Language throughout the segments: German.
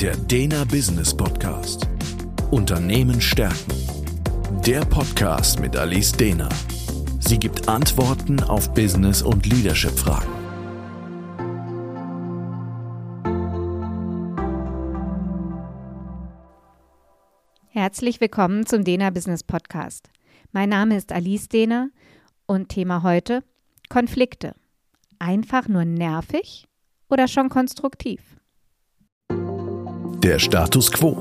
Der Dena Business Podcast. Unternehmen stärken. Der Podcast mit Alice Dena. Sie gibt Antworten auf Business- und Leadership-Fragen. Herzlich willkommen zum Dena Business Podcast. Mein Name ist Alice Dehner und Thema heute Konflikte. Einfach nur nervig oder schon konstruktiv? Der Status quo.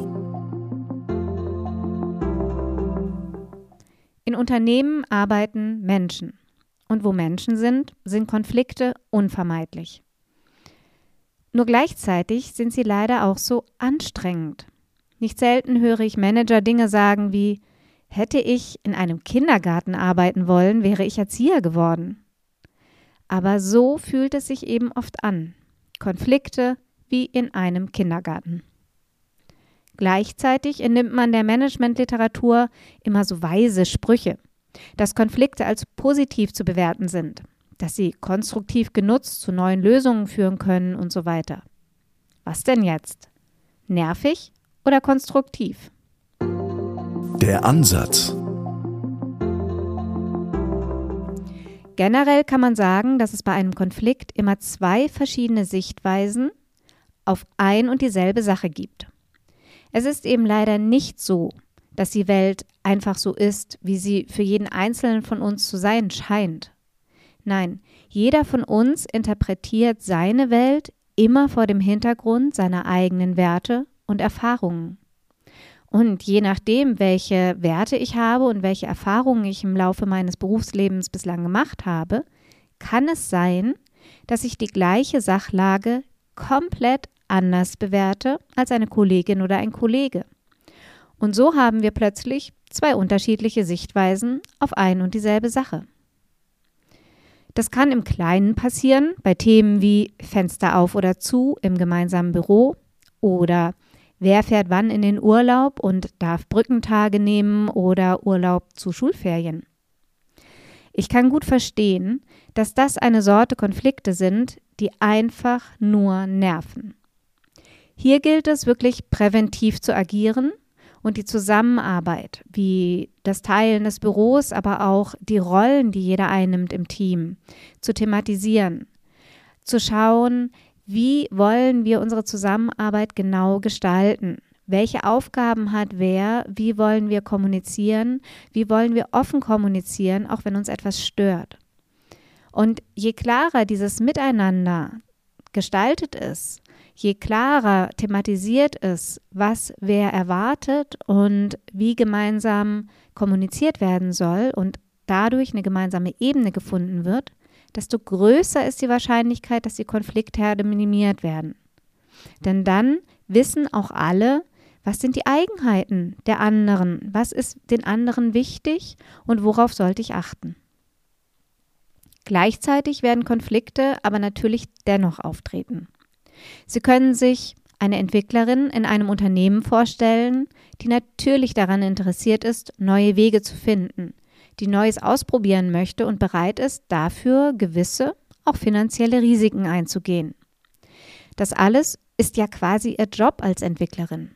In Unternehmen arbeiten Menschen. Und wo Menschen sind, sind Konflikte unvermeidlich. Nur gleichzeitig sind sie leider auch so anstrengend. Nicht selten höre ich Manager Dinge sagen wie, hätte ich in einem Kindergarten arbeiten wollen, wäre ich Erzieher geworden. Aber so fühlt es sich eben oft an. Konflikte wie in einem Kindergarten. Gleichzeitig entnimmt man der Managementliteratur immer so weise Sprüche, dass Konflikte als positiv zu bewerten sind, dass sie konstruktiv genutzt zu neuen Lösungen führen können und so weiter. Was denn jetzt? Nervig oder konstruktiv? Der Ansatz. Generell kann man sagen, dass es bei einem Konflikt immer zwei verschiedene Sichtweisen auf ein und dieselbe Sache gibt. Es ist eben leider nicht so, dass die Welt einfach so ist, wie sie für jeden Einzelnen von uns zu sein scheint. Nein, jeder von uns interpretiert seine Welt immer vor dem Hintergrund seiner eigenen Werte und Erfahrungen. Und je nachdem, welche Werte ich habe und welche Erfahrungen ich im Laufe meines Berufslebens bislang gemacht habe, kann es sein, dass ich die gleiche Sachlage komplett anders bewerte als eine Kollegin oder ein Kollege. Und so haben wir plötzlich zwei unterschiedliche Sichtweisen auf ein und dieselbe Sache. Das kann im Kleinen passieren, bei Themen wie Fenster auf oder zu im gemeinsamen Büro oder wer fährt wann in den Urlaub und darf Brückentage nehmen oder Urlaub zu Schulferien. Ich kann gut verstehen, dass das eine Sorte Konflikte sind, die einfach nur nerven. Hier gilt es wirklich präventiv zu agieren und die Zusammenarbeit, wie das Teilen des Büros, aber auch die Rollen, die jeder einnimmt im Team, zu thematisieren, zu schauen, wie wollen wir unsere Zusammenarbeit genau gestalten? Welche Aufgaben hat wer? Wie wollen wir kommunizieren? Wie wollen wir offen kommunizieren, auch wenn uns etwas stört? Und je klarer dieses Miteinander gestaltet ist, je klarer thematisiert ist, was wer erwartet und wie gemeinsam kommuniziert werden soll und dadurch eine gemeinsame Ebene gefunden wird, desto größer ist die Wahrscheinlichkeit, dass die Konfliktherde minimiert werden. Denn dann wissen auch alle, was sind die Eigenheiten der anderen, was ist den anderen wichtig und worauf sollte ich achten. Gleichzeitig werden Konflikte aber natürlich dennoch auftreten. Sie können sich eine Entwicklerin in einem Unternehmen vorstellen, die natürlich daran interessiert ist, neue Wege zu finden, die Neues ausprobieren möchte und bereit ist, dafür gewisse, auch finanzielle Risiken einzugehen. Das alles ist ja quasi ihr Job als Entwicklerin.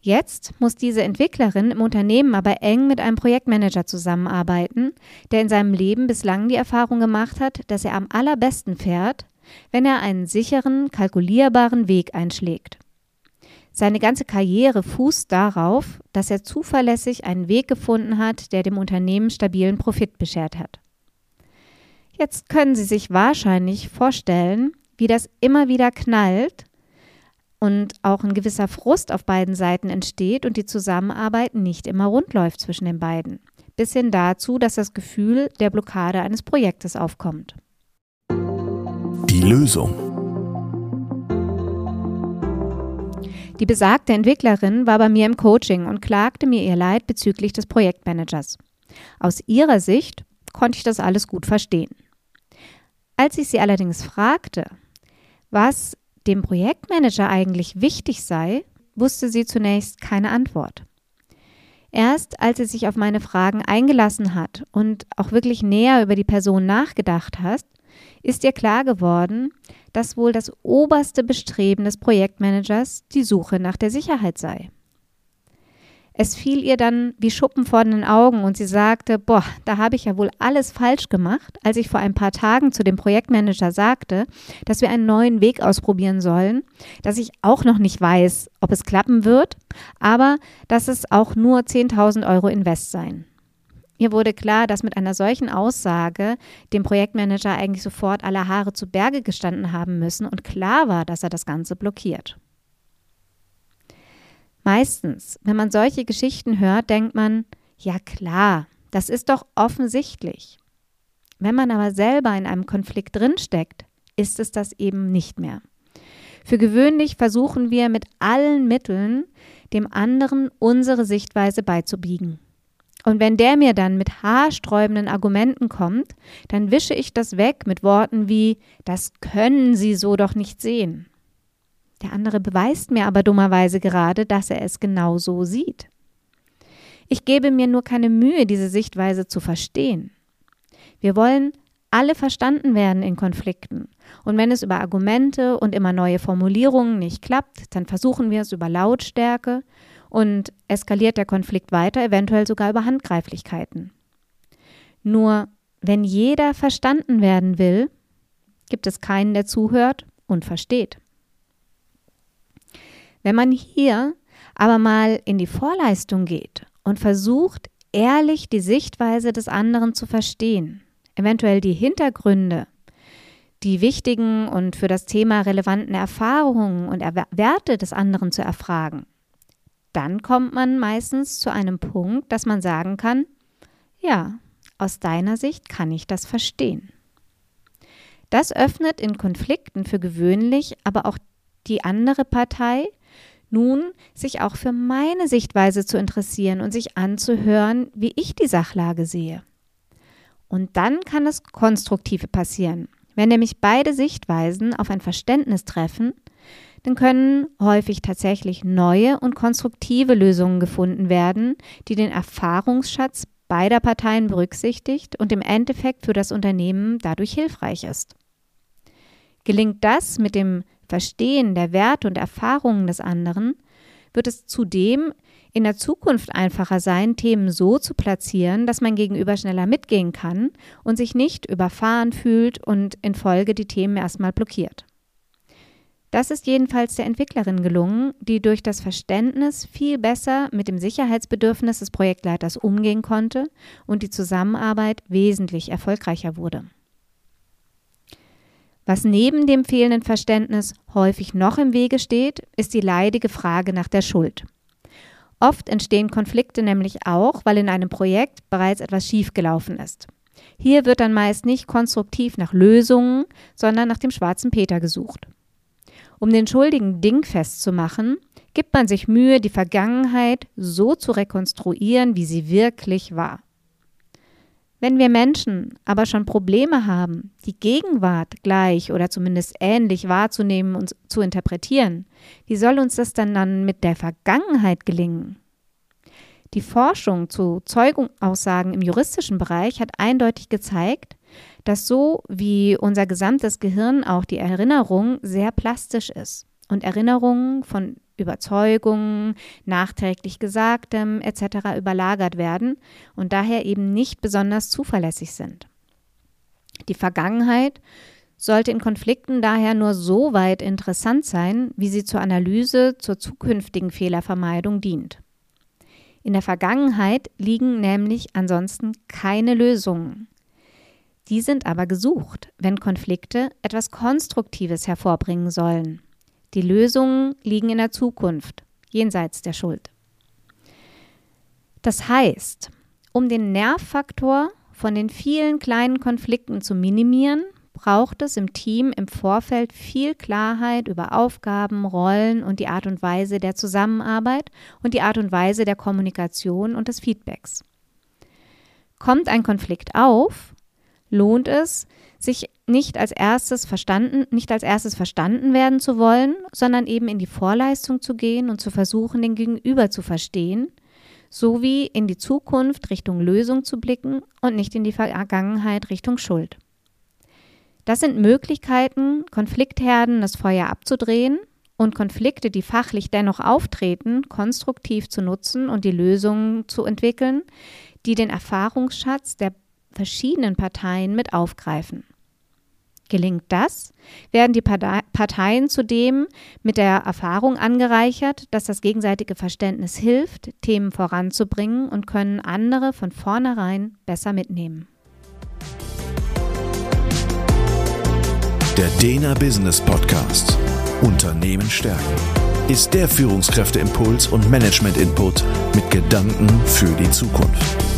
Jetzt muss diese Entwicklerin im Unternehmen aber eng mit einem Projektmanager zusammenarbeiten, der in seinem Leben bislang die Erfahrung gemacht hat, dass er am allerbesten fährt, wenn er einen sicheren, kalkulierbaren Weg einschlägt. Seine ganze Karriere fußt darauf, dass er zuverlässig einen Weg gefunden hat, der dem Unternehmen stabilen Profit beschert hat. Jetzt können Sie sich wahrscheinlich vorstellen, wie das immer wieder knallt und auch ein gewisser Frust auf beiden Seiten entsteht und die Zusammenarbeit nicht immer rund läuft zwischen den beiden, bis hin dazu, dass das Gefühl der Blockade eines Projektes aufkommt. Die Lösung. Die besagte Entwicklerin war bei mir im Coaching und klagte mir ihr Leid bezüglich des Projektmanagers. Aus ihrer Sicht konnte ich das alles gut verstehen. Als ich sie allerdings fragte, was dem Projektmanager eigentlich wichtig sei, wusste sie zunächst keine Antwort. Erst als sie sich auf meine Fragen eingelassen hat und auch wirklich näher über die Person nachgedacht hat, ist ihr klar geworden, dass wohl das oberste Bestreben des Projektmanagers die Suche nach der Sicherheit sei. Es fiel ihr dann wie Schuppen vor den Augen und sie sagte, boah, da habe ich ja wohl alles falsch gemacht, als ich vor ein paar Tagen zu dem Projektmanager sagte, dass wir einen neuen Weg ausprobieren sollen, dass ich auch noch nicht weiß, ob es klappen wird, aber dass es auch nur 10.000 Euro Invest seien. Ihr wurde klar, dass mit einer solchen Aussage dem Projektmanager eigentlich sofort alle Haare zu Berge gestanden haben müssen und klar war, dass er das Ganze blockiert. Meistens, wenn man solche Geschichten hört, denkt man, ja klar, das ist doch offensichtlich. Wenn man aber selber in einem Konflikt drinsteckt, ist es das eben nicht mehr. Für gewöhnlich versuchen wir mit allen Mitteln, dem anderen unsere Sichtweise beizubiegen. Und wenn der mir dann mit haarsträubenden Argumenten kommt, dann wische ich das weg mit Worten wie, das können Sie so doch nicht sehen. Der andere beweist mir aber dummerweise gerade, dass er es genau so sieht. Ich gebe mir nur keine Mühe, diese Sichtweise zu verstehen. Wir wollen alle verstanden werden in Konflikten. Und wenn es über Argumente und immer neue Formulierungen nicht klappt, dann versuchen wir es über Lautstärke und eskaliert der Konflikt weiter, eventuell sogar über Handgreiflichkeiten. Nur wenn jeder verstanden werden will, gibt es keinen, der zuhört und versteht. Wenn man hier aber mal in die Vorleistung geht und versucht, ehrlich die Sichtweise des anderen zu verstehen, eventuell die Hintergründe, die wichtigen und für das Thema relevanten Erfahrungen und Werte des anderen zu erfragen, dann kommt man meistens zu einem Punkt, dass man sagen kann, ja, aus deiner Sicht kann ich das verstehen. Das öffnet in Konflikten für gewöhnlich aber auch die andere Partei nun sich auch für meine Sichtweise zu interessieren und sich anzuhören, wie ich die Sachlage sehe. Und dann kann es konstruktive passieren. Wenn nämlich beide Sichtweisen auf ein Verständnis treffen, dann können häufig tatsächlich neue und konstruktive Lösungen gefunden werden, die den Erfahrungsschatz beider Parteien berücksichtigt und im Endeffekt für das Unternehmen dadurch hilfreich ist. Gelingt das mit dem Verstehen der Werte und Erfahrungen des anderen, wird es zudem in der Zukunft einfacher sein, Themen so zu platzieren, dass man gegenüber schneller mitgehen kann und sich nicht überfahren fühlt und in Folge die Themen erstmal blockiert. Das ist jedenfalls der Entwicklerin gelungen, die durch das Verständnis viel besser mit dem Sicherheitsbedürfnis des Projektleiters umgehen konnte und die Zusammenarbeit wesentlich erfolgreicher wurde. Was neben dem fehlenden Verständnis häufig noch im Wege steht, ist die leidige Frage nach der Schuld. Oft entstehen Konflikte nämlich auch, weil in einem Projekt bereits etwas schiefgelaufen ist. Hier wird dann meist nicht konstruktiv nach Lösungen, sondern nach dem schwarzen Peter gesucht. Um den Schuldigen dingfest zu machen, gibt man sich Mühe, die Vergangenheit so zu rekonstruieren, wie sie wirklich war. Wenn wir Menschen aber schon Probleme haben, die Gegenwart gleich oder zumindest ähnlich wahrzunehmen und zu interpretieren, wie soll uns das dann, dann mit der Vergangenheit gelingen? Die Forschung zu Zeugaussagen im juristischen Bereich hat eindeutig gezeigt, dass so wie unser gesamtes Gehirn auch die Erinnerung sehr plastisch ist und Erinnerungen von Überzeugungen, nachträglich Gesagtem etc. überlagert werden und daher eben nicht besonders zuverlässig sind. Die Vergangenheit sollte in Konflikten daher nur so weit interessant sein, wie sie zur Analyse zur zukünftigen Fehlervermeidung dient. In der Vergangenheit liegen nämlich ansonsten keine Lösungen. Die sind aber gesucht, wenn Konflikte etwas Konstruktives hervorbringen sollen. Die Lösungen liegen in der Zukunft, jenseits der Schuld. Das heißt, um den Nervfaktor von den vielen kleinen Konflikten zu minimieren, braucht es im Team im Vorfeld viel Klarheit über Aufgaben, Rollen und die Art und Weise der Zusammenarbeit und die Art und Weise der Kommunikation und des Feedbacks. Kommt ein Konflikt auf, lohnt es, sich nicht als erstes verstanden, nicht als erstes verstanden werden zu wollen, sondern eben in die Vorleistung zu gehen und zu versuchen, den Gegenüber zu verstehen, sowie in die Zukunft Richtung Lösung zu blicken und nicht in die Vergangenheit Richtung Schuld. Das sind Möglichkeiten, Konfliktherden das Feuer abzudrehen und Konflikte, die fachlich dennoch auftreten, konstruktiv zu nutzen und die Lösungen zu entwickeln, die den Erfahrungsschatz der verschiedenen Parteien mit aufgreifen. Gelingt das, werden die Parteien zudem mit der Erfahrung angereichert, dass das gegenseitige Verständnis hilft, Themen voranzubringen und können andere von vornherein besser mitnehmen. Der Dena Business Podcast Unternehmen stärken ist der Führungskräfteimpuls und Management-Input mit Gedanken für die Zukunft.